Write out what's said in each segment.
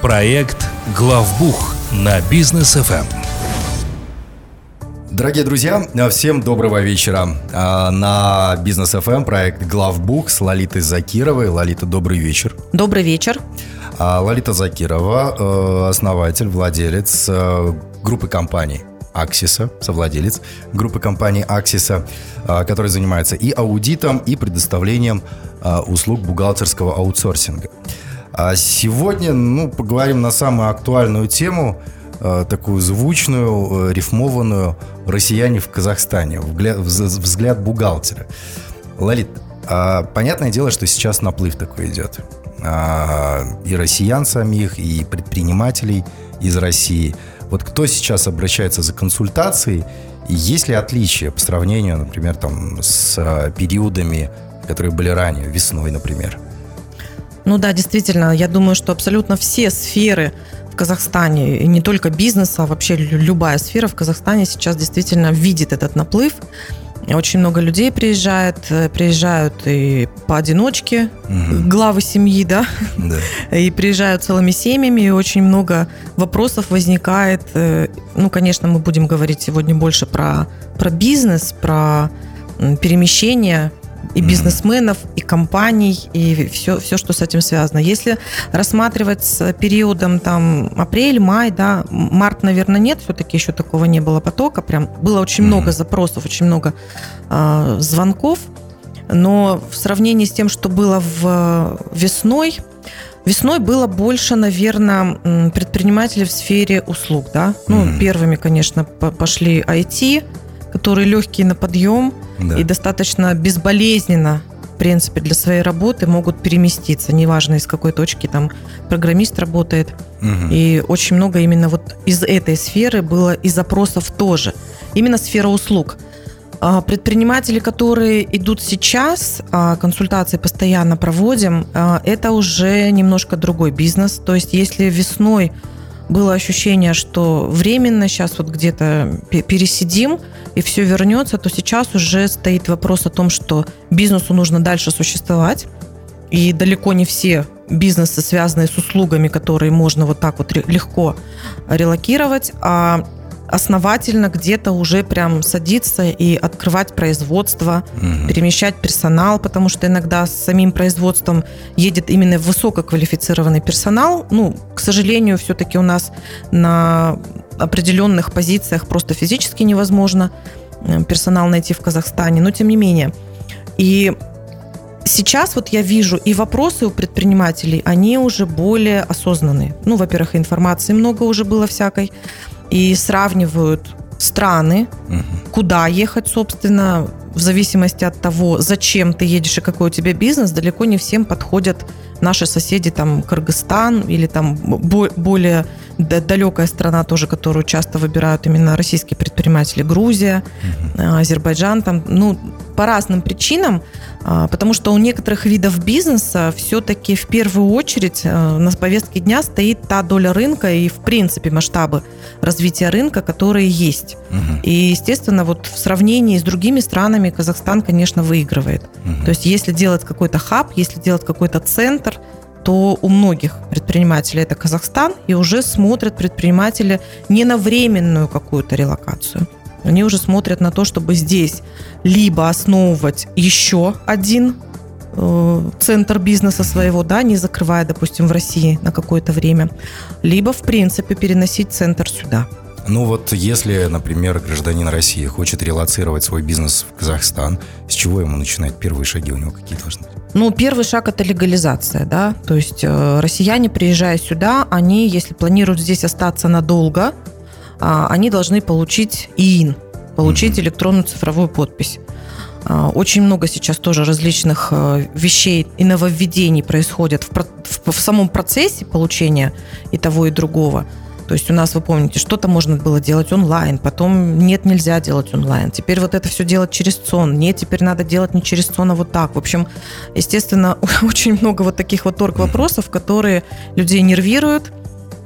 Проект «Главбух» на бизнес ФМ. Дорогие друзья, всем доброго вечера. А, на Бизнес ФМ проект Главбух с Лолитой Закировой. Лолита, добрый вечер. Добрый вечер. А, Лолита Закирова, э, основатель, владелец э, группы компаний Аксиса, совладелец группы компаний Аксиса, э, который занимается и аудитом, и предоставлением услуг бухгалтерского аутсорсинга. А сегодня ну, поговорим на самую актуальную тему, такую звучную, рифмованную «Россияне в Казахстане», взгляд, бухгалтера. Лолит, понятное дело, что сейчас наплыв такой идет. А, и россиян самих, и предпринимателей из России. Вот кто сейчас обращается за консультацией, и есть ли отличия по сравнению, например, там, с а, периодами, которые были ранее, весной, например? Ну да, действительно, я думаю, что абсолютно все сферы в Казахстане, и не только бизнес, а вообще любая сфера в Казахстане сейчас действительно видит этот наплыв. Очень много людей приезжает, э, приезжают и поодиночке, угу. главы семьи, да? да, и приезжают целыми семьями, и очень много вопросов возникает. Э, ну, конечно, мы будем говорить сегодня больше про, про бизнес, про перемещение и бизнесменов, и компаний, и все, все, что с этим связано. Если рассматривать с периодом там апрель, май, да, март, наверное, нет, все-таки еще такого не было потока, прям было очень много запросов, очень много э, звонков, но в сравнении с тем, что было в весной, Весной было больше, наверное, предпринимателей в сфере услуг, да. Ну, mm-hmm. первыми, конечно, пошли IT, которые легкие на подъем да. и достаточно безболезненно в принципе, для своей работы могут переместиться, неважно из какой точки там программист работает. Угу. И очень много именно вот из этой сферы было и запросов тоже. Именно сфера услуг. А, предприниматели, которые идут сейчас, а, консультации постоянно проводим, а, это уже немножко другой бизнес. То есть если весной было ощущение, что временно сейчас вот где-то пересидим и все вернется, то сейчас уже стоит вопрос о том, что бизнесу нужно дальше существовать. И далеко не все бизнесы, связанные с услугами, которые можно вот так вот легко релокировать, а основательно где-то уже прям садиться и открывать производство, угу. перемещать персонал, потому что иногда с самим производством едет именно высококвалифицированный персонал. Ну, к сожалению, все-таки у нас на определенных позициях просто физически невозможно э, персонал найти в Казахстане, но тем не менее. И сейчас вот я вижу и вопросы у предпринимателей, они уже более осознанные. Ну, во-первых, информации много уже было всякой и сравнивают страны, угу. куда ехать, собственно, в зависимости от того, зачем ты едешь и какой у тебя бизнес, далеко не всем подходят наши соседи, там, Кыргызстан или там более далекая страна тоже, которую часто выбирают именно российские предприниматели, Грузия, угу. Азербайджан, там, ну, по разным причинам, а, потому что у некоторых видов бизнеса все-таки в первую очередь э, на повестке дня стоит та доля рынка и, в принципе, масштабы развития рынка, которые есть. Угу. И, естественно, вот в сравнении с другими странами Казахстан, конечно, выигрывает. Угу. То есть, если делать какой-то хаб, если делать какой-то центр, то у многих предпринимателей это Казахстан, и уже смотрят предприниматели не на временную какую-то релокацию, они уже смотрят на то, чтобы здесь либо основывать еще один э, центр бизнеса своего, да, не закрывая, допустим, в России на какое-то время, либо, в принципе, переносить центр сюда. Ну вот если, например, гражданин России хочет релацировать свой бизнес в Казахстан, с чего ему начинать? Первые шаги у него какие должны быть? Ну, первый шаг – это легализация, да, то есть э, россияне, приезжая сюда, они, если планируют здесь остаться надолго, а, они должны получить ИИН, получить электронную цифровую подпись. А, очень много сейчас тоже различных э, вещей и нововведений происходят в, в, в самом процессе получения и того, и другого. То есть у нас, вы помните, что-то можно было делать онлайн, потом нет, нельзя делать онлайн. Теперь вот это все делать через ЦОН. Нет, теперь надо делать не через ЦОН, а вот так. В общем, естественно, очень много вот таких вот торг вопросов, которые людей нервируют,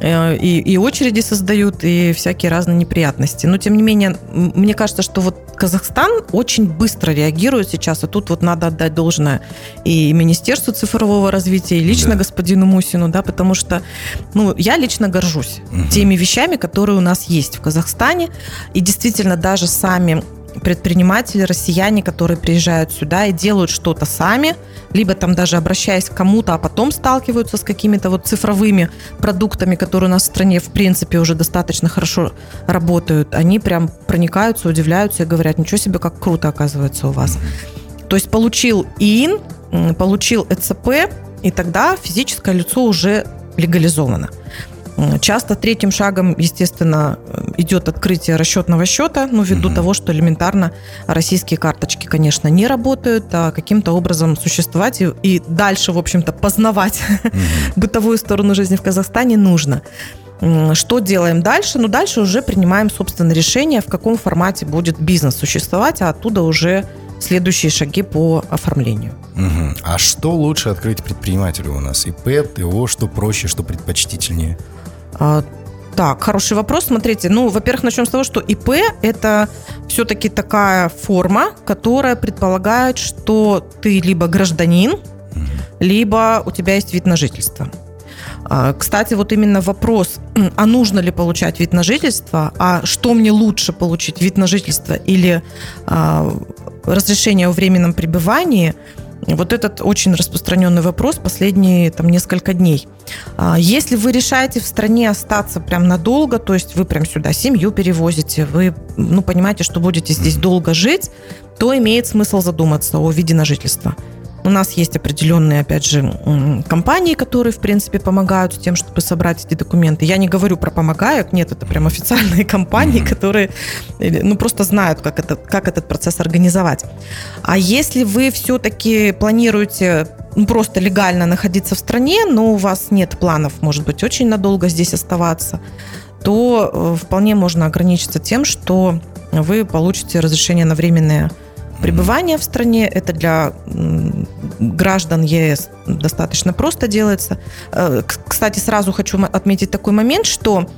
и, и очереди создают, и всякие разные неприятности. Но, тем не менее, мне кажется, что вот Казахстан очень быстро реагирует сейчас, и тут вот надо отдать должное и Министерству цифрового развития, и лично да. господину Мусину, да, потому что, ну, я лично горжусь угу. теми вещами, которые у нас есть в Казахстане, и действительно даже сами предприниматели, россияне, которые приезжают сюда и делают что-то сами, либо там даже обращаясь к кому-то, а потом сталкиваются с какими-то вот цифровыми продуктами, которые у нас в стране в принципе уже достаточно хорошо работают, они прям проникаются, удивляются и говорят, ничего себе, как круто оказывается у вас. То есть получил ИИН, получил ЭЦП, и тогда физическое лицо уже легализовано. Часто третьим шагом, естественно, идет открытие расчетного счета, ну, ввиду угу. того, что элементарно российские карточки, конечно, не работают, а каким-то образом существовать и, и дальше, в общем-то, познавать угу. бытовую сторону жизни в Казахстане нужно. Что делаем дальше? Ну, дальше уже принимаем, собственно, решение, в каком формате будет бизнес существовать, а оттуда уже следующие шаги по оформлению. Угу. А что лучше открыть предпринимателю у нас? ИП, ТО, что проще, что предпочтительнее? А, так, хороший вопрос. Смотрите, ну, во-первых, начнем с того, что ИП – это все-таки такая форма, которая предполагает, что ты либо гражданин, либо у тебя есть вид на жительство. А, кстати, вот именно вопрос, а нужно ли получать вид на жительство, а что мне лучше получить, вид на жительство или а, разрешение о временном пребывании – вот этот очень распространенный вопрос последние там, несколько дней. А, если вы решаете в стране остаться прям надолго, то есть вы прям сюда семью перевозите, вы ну, понимаете, что будете здесь долго жить, то имеет смысл задуматься о виде на жительство. У нас есть определенные, опять же, компании, которые, в принципе, помогают с тем, чтобы собрать эти документы. Я не говорю про помогают, нет, это прям официальные компании, которые, ну, просто знают, как, это, как этот процесс организовать. А если вы все-таки планируете ну, просто легально находиться в стране, но у вас нет планов, может быть, очень надолго здесь оставаться, то э, вполне можно ограничиться тем, что вы получите разрешение на временное Пребывание в стране это для граждан ЕС достаточно просто делается. Э, кстати, сразу хочу отметить такой момент, что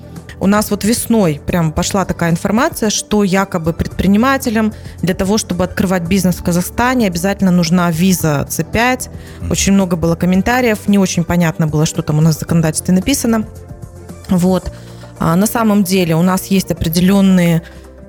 у нас вот весной прям пошла такая информация, что якобы предпринимателям для того, чтобы открывать бизнес в Казахстане, обязательно нужна виза C5. Очень много было комментариев, не очень понятно было, что там у нас в законодательстве написано. Вот. А на самом деле у нас есть определенные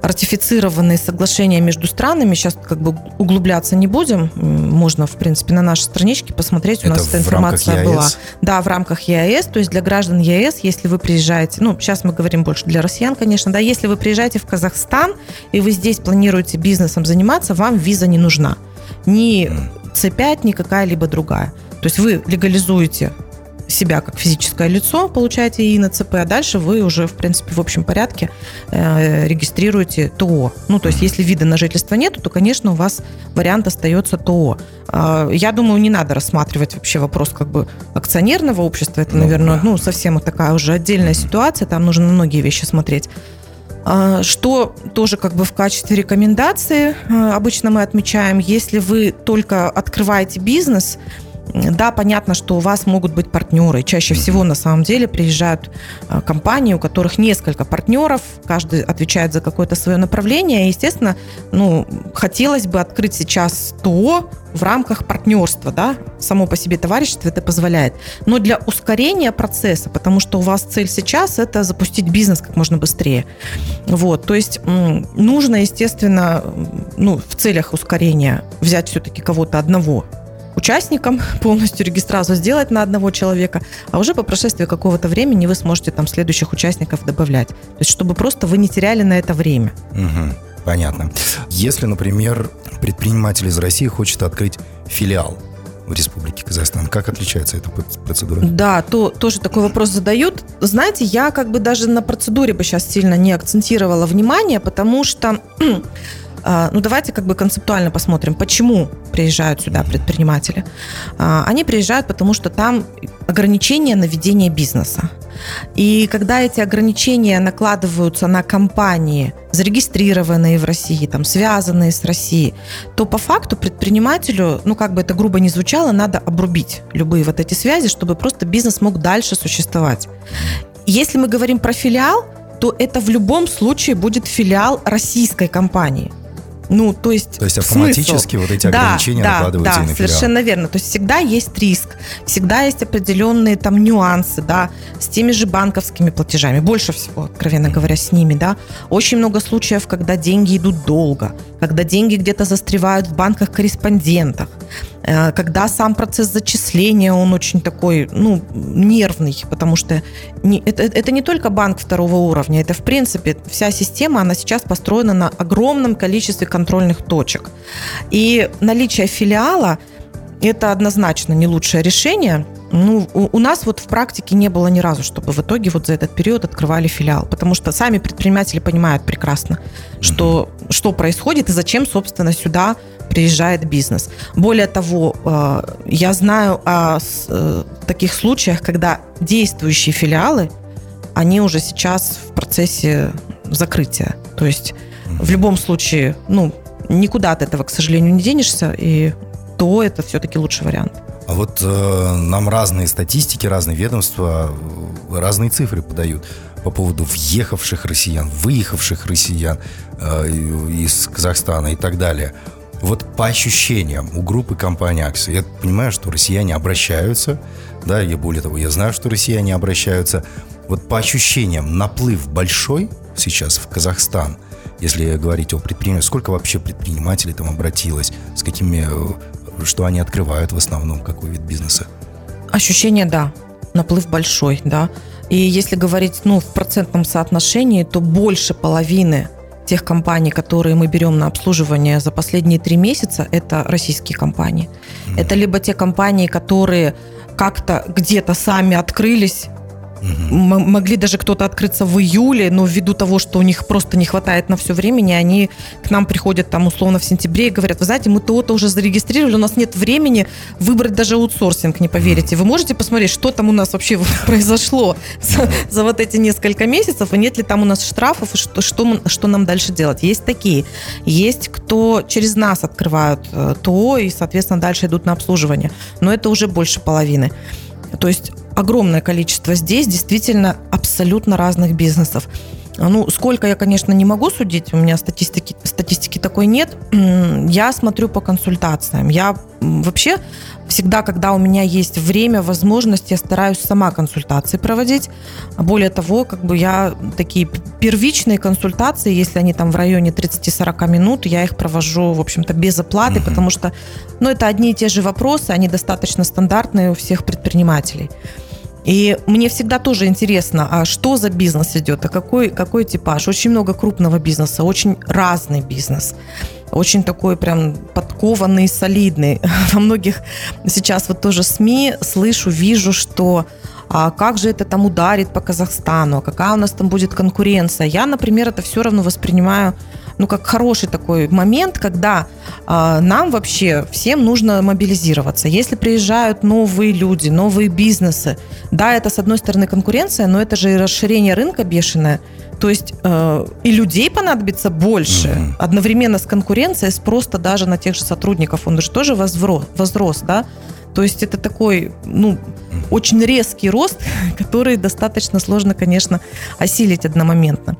ратифицированные соглашения между странами. Сейчас как бы углубляться не будем. Можно, в принципе, на нашей страничке посмотреть. У Это нас эта информация была. Да, в рамках ЕАЭС. То есть для граждан ЕАЭС, если вы приезжаете, ну, сейчас мы говорим больше для россиян, конечно, да, если вы приезжаете в Казахстан и вы здесь планируете бизнесом заниматься, вам виза не нужна. Ни C5, ни какая-либо другая. То есть вы легализуете себя как физическое лицо, получаете ИИН ЦП, а дальше вы уже, в принципе, в общем порядке э, регистрируете ТО. Ну, то есть, если вида на жительство нету, то, конечно, у вас вариант остается ТО. Э, я думаю, не надо рассматривать вообще вопрос как бы акционерного общества. Это, ну, наверное, ну, совсем такая уже отдельная ситуация, там нужно многие вещи смотреть. А, что тоже как бы в качестве рекомендации э, обычно мы отмечаем, если вы только открываете бизнес, да, понятно, что у вас могут быть партнеры. Чаще всего на самом деле приезжают э, компании, у которых несколько партнеров, каждый отвечает за какое-то свое направление. И, естественно, ну, хотелось бы открыть сейчас ТО в рамках партнерства, да, само по себе товарищество это позволяет. Но для ускорения процесса, потому что у вас цель сейчас это запустить бизнес как можно быстрее. Вот, то есть нужно, естественно, ну, в целях ускорения взять все-таки кого-то одного участникам полностью регистрацию сделать на одного человека, а уже по прошествии какого-то времени вы сможете там следующих участников добавлять. То есть, чтобы просто вы не теряли на это время. Угу, понятно. Если, например, предприниматель из России хочет открыть филиал в Республике Казахстан. Как отличается эта процедура? Да, то, тоже такой вопрос задают. Знаете, я как бы даже на процедуре бы сейчас сильно не акцентировала внимание, потому что ну, давайте как бы концептуально посмотрим, почему приезжают сюда предприниматели. А, они приезжают, потому что там ограничения на ведение бизнеса. И когда эти ограничения накладываются на компании, зарегистрированные в России, там, связанные с Россией, то по факту предпринимателю, ну как бы это грубо не звучало, надо обрубить любые вот эти связи, чтобы просто бизнес мог дальше существовать. если мы говорим про филиал, то это в любом случае будет филиал российской компании. Ну, то есть, то есть автоматически смысл. вот эти ограничения да, накладываются да, на совершенно верно. То есть всегда есть риск, всегда есть определенные там нюансы, да, с теми же банковскими платежами. Больше всего, откровенно говоря, с ними, да. Очень много случаев, когда деньги идут долго, когда деньги где-то застревают в банках-корреспондентах, э, когда сам процесс зачисления, он очень такой, ну, нервный, потому что не, это, это не только банк второго уровня, это, в принципе, вся система, она сейчас построена на огромном количестве контрольных точек. И наличие филиала – это однозначно не лучшее решение – ну, у, у нас вот в практике не было ни разу, чтобы в итоге вот за этот период открывали филиал, потому что сами предприниматели понимают прекрасно, что, что происходит и зачем, собственно, сюда приезжает бизнес. Более того, э, я знаю о э, таких случаях, когда действующие филиалы, они уже сейчас в процессе закрытия. То есть в любом случае, ну, никуда от этого, к сожалению, не денешься, и то это все-таки лучший вариант. А вот э, нам разные статистики, разные ведомства, э, разные цифры подают по поводу въехавших россиян, выехавших россиян э, из Казахстана и так далее. Вот по ощущениям у группы компании Акси, я понимаю, что россияне обращаются, да, и более того, я знаю, что россияне обращаются. Вот по ощущениям наплыв большой сейчас в Казахстан, если говорить о предпринимателях, сколько вообще предпринимателей там обратилось, с какими э, что они открывают в основном, какой вид бизнеса? Ощущение, да, наплыв большой, да. И если говорить ну, в процентном соотношении, то больше половины тех компаний, которые мы берем на обслуживание за последние три месяца, это российские компании. Mm-hmm. Это либо те компании, которые как-то где-то сами открылись Угу. Могли даже кто-то открыться в июле, но ввиду того, что у них просто не хватает на все времени, они к нам приходят там условно в сентябре и говорят, вы знаете, мы то-то уже зарегистрировали, у нас нет времени выбрать даже аутсорсинг, не поверите. Вы можете посмотреть, что там у нас вообще произошло за, за вот эти несколько месяцев, и нет ли там у нас штрафов, и что, что, что нам дальше делать. Есть такие. Есть кто через нас открывают э, ТО и, соответственно, дальше идут на обслуживание. Но это уже больше половины. То есть огромное количество здесь действительно абсолютно разных бизнесов. Ну, сколько я, конечно, не могу судить, у меня статистики, статистики такой нет. Я смотрю по консультациям. Я вообще всегда, когда у меня есть время, возможность, я стараюсь сама консультации проводить. Более того, как бы я такие первичные консультации, если они там в районе 30-40 минут, я их провожу, в общем-то, без оплаты, потому что, ну, это одни и те же вопросы, они достаточно стандартные у всех предпринимателей. И мне всегда тоже интересно, а что за бизнес идет, а какой, какой типаж. Очень много крупного бизнеса, очень разный бизнес. Очень такой прям подкованный, солидный. Во многих сейчас вот тоже СМИ слышу, вижу, что а как же это там ударит по Казахстану, какая у нас там будет конкуренция. Я, например, это все равно воспринимаю ну, как хороший такой момент, когда э, нам вообще всем нужно мобилизироваться. Если приезжают новые люди, новые бизнесы, да, это с одной стороны конкуренция, но это же и расширение рынка бешеное. То есть э, и людей понадобится больше. Mm-hmm. Одновременно с конкуренцией спрос даже на тех же сотрудников, он же тоже возрос, возрос да. То есть это такой, ну, очень резкий рост, который достаточно сложно, конечно, осилить одномоментно.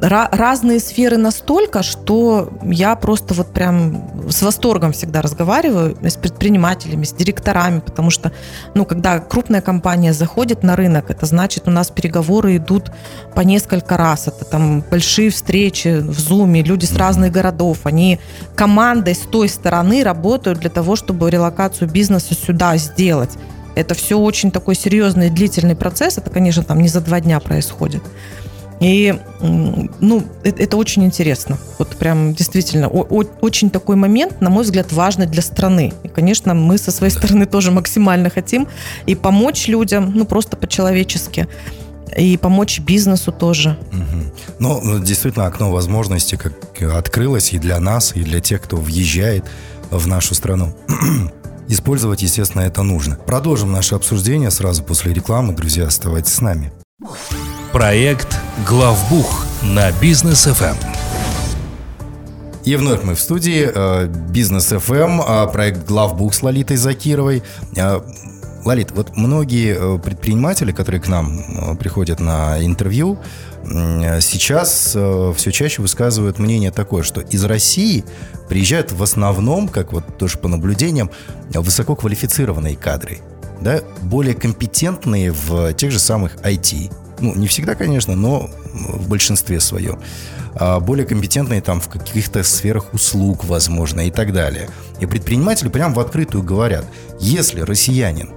Разные сферы настолько, что я просто вот прям с восторгом всегда разговариваю с предпринимателями, с директорами, потому что, ну, когда крупная компания заходит на рынок, это значит, у нас переговоры идут по несколько раз. Это там большие встречи в Zoom, люди с разных городов, они командой с той стороны работают для того, чтобы релокацию бизнеса сюда сделать. Это все очень такой серьезный длительный процесс. Это, конечно, там не за два дня происходит. И, ну, это, это очень интересно. Вот прям действительно о, о, очень такой момент, на мой взгляд, важный для страны. И, конечно, мы со своей стороны тоже максимально хотим и помочь людям, ну, просто по-человечески и помочь бизнесу тоже. Угу. Ну, действительно, окно возможностей как открылось и для нас, и для тех, кто въезжает в нашу страну. Использовать, естественно, это нужно. Продолжим наше обсуждение сразу после рекламы. Друзья, оставайтесь с нами. Проект «Главбух» на Бизнес ФМ. И вновь мы в студии э, Бизнес ФМ, э, проект «Главбух» с Лолитой Закировой. Э, Лолит, вот многие предприниматели, которые к нам приходят на интервью, сейчас все чаще высказывают мнение такое, что из России приезжают в основном, как вот тоже по наблюдениям, высококвалифицированные кадры, да, более компетентные в тех же самых IT. Ну, не всегда, конечно, но в большинстве своем. А, более компетентные там в каких-то сферах услуг, возможно, и так далее. И предприниматели прямо в открытую говорят, если россиянин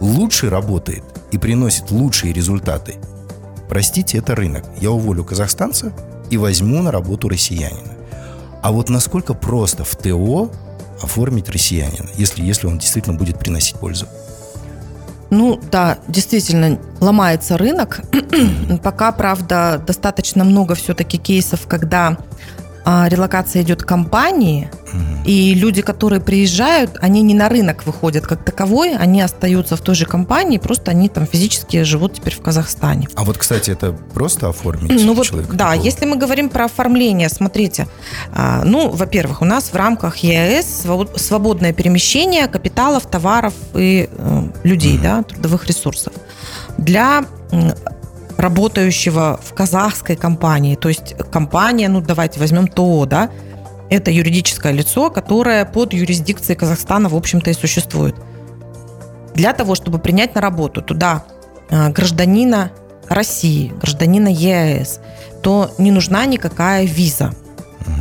лучше работает и приносит лучшие результаты, простите, это рынок. Я уволю казахстанца и возьму на работу россиянина. А вот насколько просто в ТО оформить россиянина, если, если он действительно будет приносить пользу? Ну да, действительно, ломается рынок. Пока, правда, достаточно много все-таки кейсов, когда релокация идет компании, и люди, которые приезжают, они не на рынок выходят как таковой, они остаются в той же компании, просто они там физически живут теперь в Казахстане. А вот, кстати, это просто оформить ну, вот, Да, такого? если мы говорим про оформление, смотрите, а, ну, во-первых, у нас в рамках ЕАЭС свободное перемещение капиталов, товаров и э, людей, mm да, трудовых ресурсов. Для работающего в казахской компании, то есть компания, ну давайте возьмем ТО, да, это юридическое лицо, которое под юрисдикцией Казахстана, в общем-то, и существует. Для того, чтобы принять на работу туда э, гражданина России, гражданина ЕАЭС, то не нужна никакая виза.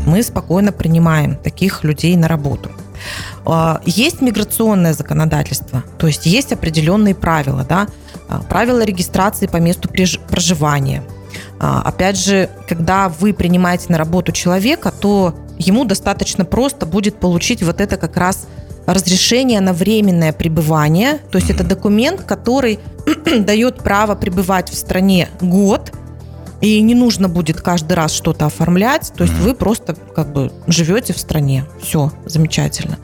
Мы спокойно принимаем таких людей на работу. А, есть миграционное законодательство, то есть есть определенные правила, да, а, правила регистрации по месту проживания. А, опять же, когда вы принимаете на работу человека, то ему достаточно просто будет получить вот это как раз разрешение на временное пребывание. То есть это документ, который дает право пребывать в стране год, и не нужно будет каждый раз что-то оформлять. То есть вы просто как бы живете в стране. Все, замечательно.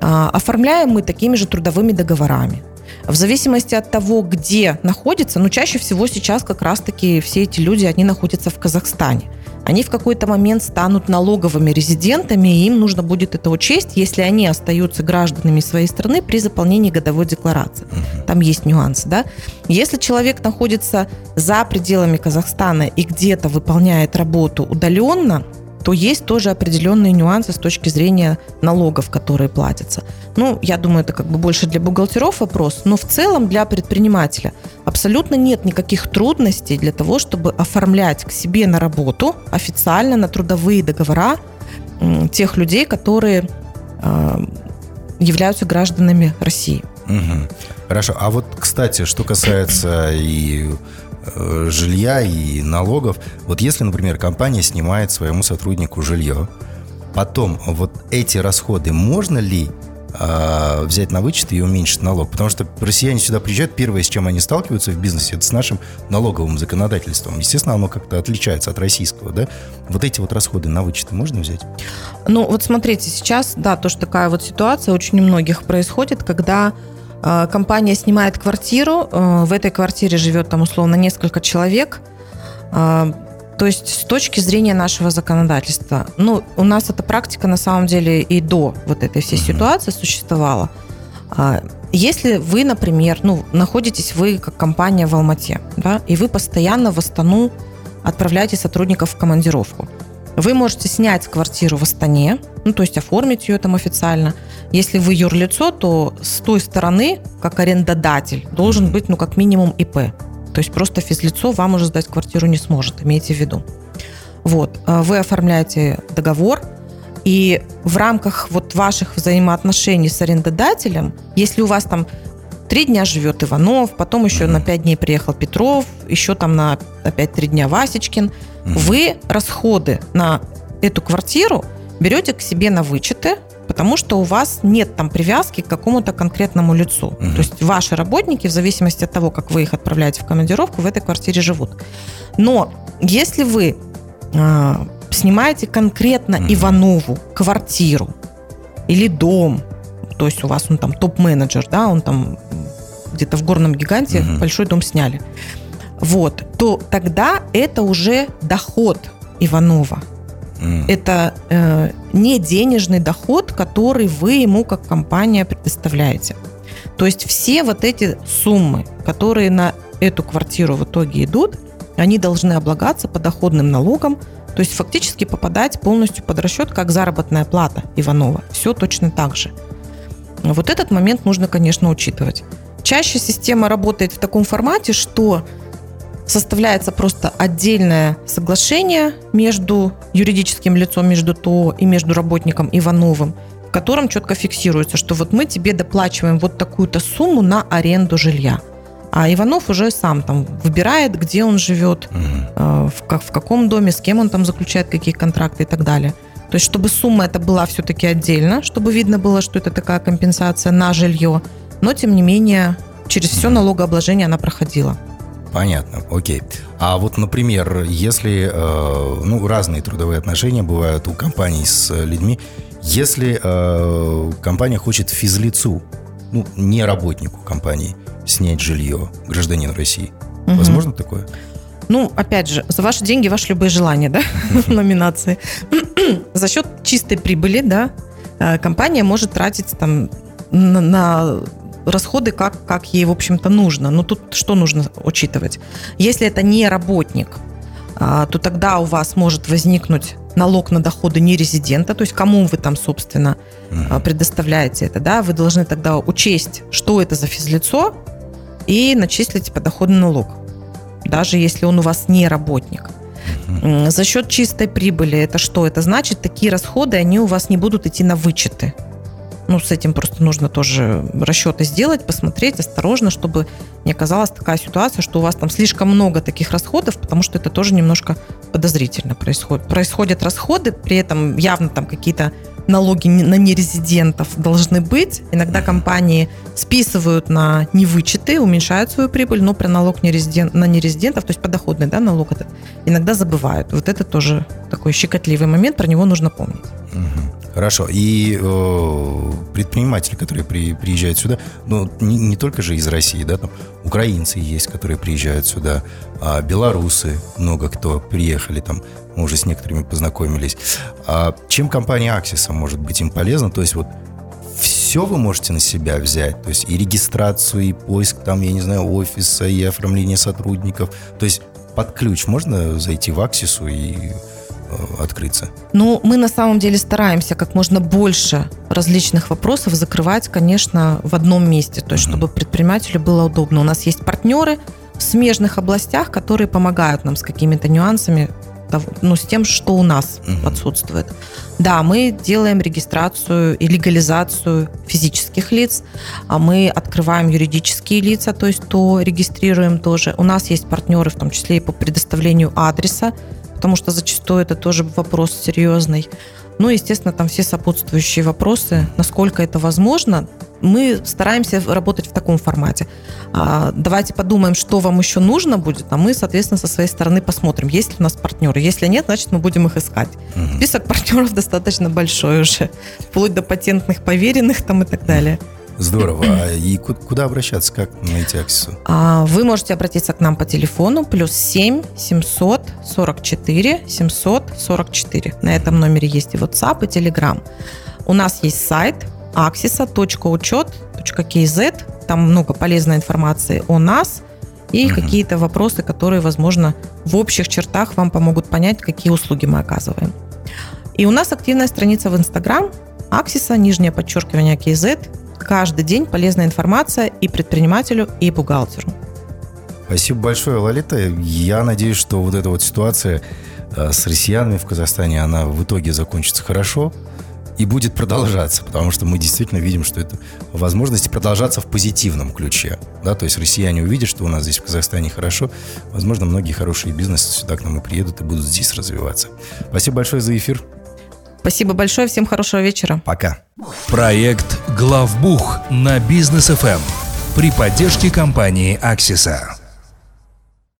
А, оформляем мы такими же трудовыми договорами. В зависимости от того, где находится, ну, чаще всего сейчас как раз-таки все эти люди, они находятся в Казахстане. Они в какой-то момент станут налоговыми резидентами, и им нужно будет это учесть, если они остаются гражданами своей страны при заполнении годовой декларации. Там есть нюансы, да. Если человек находится за пределами Казахстана и где-то выполняет работу удаленно, то есть тоже определенные нюансы с точки зрения налогов, которые платятся. Ну, я думаю, это как бы больше для бухгалтеров вопрос, но в целом для предпринимателя абсолютно нет никаких трудностей для того, чтобы оформлять к себе на работу официально на трудовые договора тех людей, которые э, являются гражданами России. Угу. Хорошо. А вот, кстати, что касается и жилья и налогов. Вот если, например, компания снимает своему сотруднику жилье, потом вот эти расходы можно ли э, взять на вычет и уменьшить налог? Потому что россияне сюда приезжают, первое, с чем они сталкиваются в бизнесе, это с нашим налоговым законодательством. Естественно, оно как-то отличается от российского, да? Вот эти вот расходы на вычеты можно взять? Ну, вот смотрите, сейчас, да, тоже такая вот ситуация очень у многих происходит, когда компания снимает квартиру, а, в этой квартире живет там условно несколько человек. А, то есть с точки зрения нашего законодательства, ну, у нас эта практика на самом деле и до вот этой всей ситуации существовала. Если вы, например, ну, находитесь вы как компания в Алмате, да, и вы постоянно в Астану отправляете сотрудников в командировку, вы можете снять квартиру в Астане, ну, то есть оформить ее там официально. Если вы юрлицо, то с той стороны, как арендодатель, должен быть, ну, как минимум ИП. То есть просто физлицо вам уже сдать квартиру не сможет, имейте в виду. Вот, а вы оформляете договор, и в рамках вот ваших взаимоотношений с арендодателем, если у вас там три дня живет Иванов, потом еще на пять дней приехал Петров, еще там на опять три дня Васечкин, вы расходы на эту квартиру берете к себе на вычеты, потому что у вас нет там привязки к какому-то конкретному лицу. Угу. То есть ваши работники, в зависимости от того, как вы их отправляете в командировку, в этой квартире живут. Но если вы э, снимаете конкретно угу. Иванову квартиру или дом, то есть у вас он там топ-менеджер, да, он там где-то в горном гиганте угу. большой дом сняли вот, то тогда это уже доход Иванова. Mm. Это э, не денежный доход, который вы ему как компания предоставляете. То есть все вот эти суммы, которые на эту квартиру в итоге идут, они должны облагаться подоходным налогом, то есть фактически попадать полностью под расчет как заработная плата Иванова. Все точно так же. Вот этот момент нужно, конечно, учитывать. Чаще система работает в таком формате, что составляется просто отдельное соглашение между юридическим лицом, между ТО и между работником Ивановым, в котором четко фиксируется, что вот мы тебе доплачиваем вот такую-то сумму на аренду жилья. А Иванов уже сам там выбирает, где он живет, угу. в, как, в каком доме, с кем он там заключает какие контракты и так далее. То есть, чтобы сумма эта была все-таки отдельно, чтобы видно было, что это такая компенсация на жилье, но тем не менее через все налогообложение она проходила. Понятно, окей. А вот, например, если э, ну, разные трудовые отношения бывают у компаний с людьми, если э, компания хочет физлицу, ну, не работнику компании, снять жилье гражданин России, угу. возможно такое? Ну, опять же, за ваши деньги, ваши любые желания, да, в номинации. За счет чистой прибыли, да, э, компания может тратить там на, на расходы, как, как ей, в общем-то, нужно. Но тут что нужно учитывать? Если это не работник, а, то тогда у вас может возникнуть налог на доходы нерезидента, то есть кому вы там, собственно, uh предоставляете это, да, вы должны тогда учесть, что это за физлицо, и начислить подоходный налог, даже если он у вас не работник. За счет чистой прибыли это что? Это значит, такие расходы, они у вас не будут идти на вычеты ну, с этим просто нужно тоже расчеты сделать, посмотреть осторожно, чтобы не оказалась такая ситуация, что у вас там слишком много таких расходов, потому что это тоже немножко подозрительно происходит. Происходят расходы, при этом явно там какие-то налоги на нерезидентов должны быть. Иногда компании списывают на невычеты, уменьшают свою прибыль, но про налог нерезидент, на нерезидентов, то есть подоходный да, налог этот, иногда забывают. Вот это тоже такой щекотливый момент, про него нужно помнить. Хорошо. И э, предприниматели, которые при, приезжают сюда, ну, не, не только же из России, да, там украинцы есть, которые приезжают сюда, а белорусы, много кто приехали, там, мы уже с некоторыми познакомились. А чем компания Аксиса может быть им полезна? То есть вот все вы можете на себя взять, то есть и регистрацию, и поиск там, я не знаю, офиса, и оформление сотрудников. То есть под ключ можно зайти в Аксису и открыться? Ну, мы на самом деле стараемся как можно больше различных вопросов закрывать, конечно, в одном месте, то есть uh чтобы предпринимателю было удобно. У нас есть партнеры в смежных областях, которые помогают нам с какими-то нюансами, ну, с тем, что у нас uh отсутствует. Да, мы делаем регистрацию и легализацию физических лиц, а мы открываем юридические лица, то есть то регистрируем тоже. У нас есть партнеры, в том числе и по предоставлению адреса, потому что зачастую это тоже вопрос серьезный. Ну, естественно, там все сопутствующие вопросы, насколько это возможно. Мы стараемся работать в таком формате. А, давайте подумаем, что вам еще нужно будет, а мы, соответственно, со своей стороны посмотрим, есть ли у нас партнеры. Если нет, значит, мы будем их искать. Угу. Список партнеров достаточно большой уже, вплоть до патентных поверенных там и так далее. Здорово. А и куда обращаться, как найти Аксису? А, вы можете обратиться к нам по телефону плюс 7 744 744. На этом номере есть и WhatsApp, и Telegram. У нас есть сайт axisa.учет.kz. Там много полезной информации о нас и угу. какие-то вопросы, которые, возможно, в общих чертах вам помогут понять, какие услуги мы оказываем. И у нас активная страница в Instagram Аксиса, нижнее подчеркивание KZ, каждый день полезная информация и предпринимателю, и бухгалтеру. Спасибо большое, Лолита. Я надеюсь, что вот эта вот ситуация э, с россиянами в Казахстане, она в итоге закончится хорошо и будет продолжаться, потому что мы действительно видим, что это возможность продолжаться в позитивном ключе. Да? То есть россияне увидят, что у нас здесь в Казахстане хорошо, возможно, многие хорошие бизнесы сюда к нам и приедут и будут здесь развиваться. Спасибо большое за эфир. Спасибо большое, всем хорошего вечера. Пока. Проект «Главбух» на Бизнес ФМ при поддержке компании «Аксиса».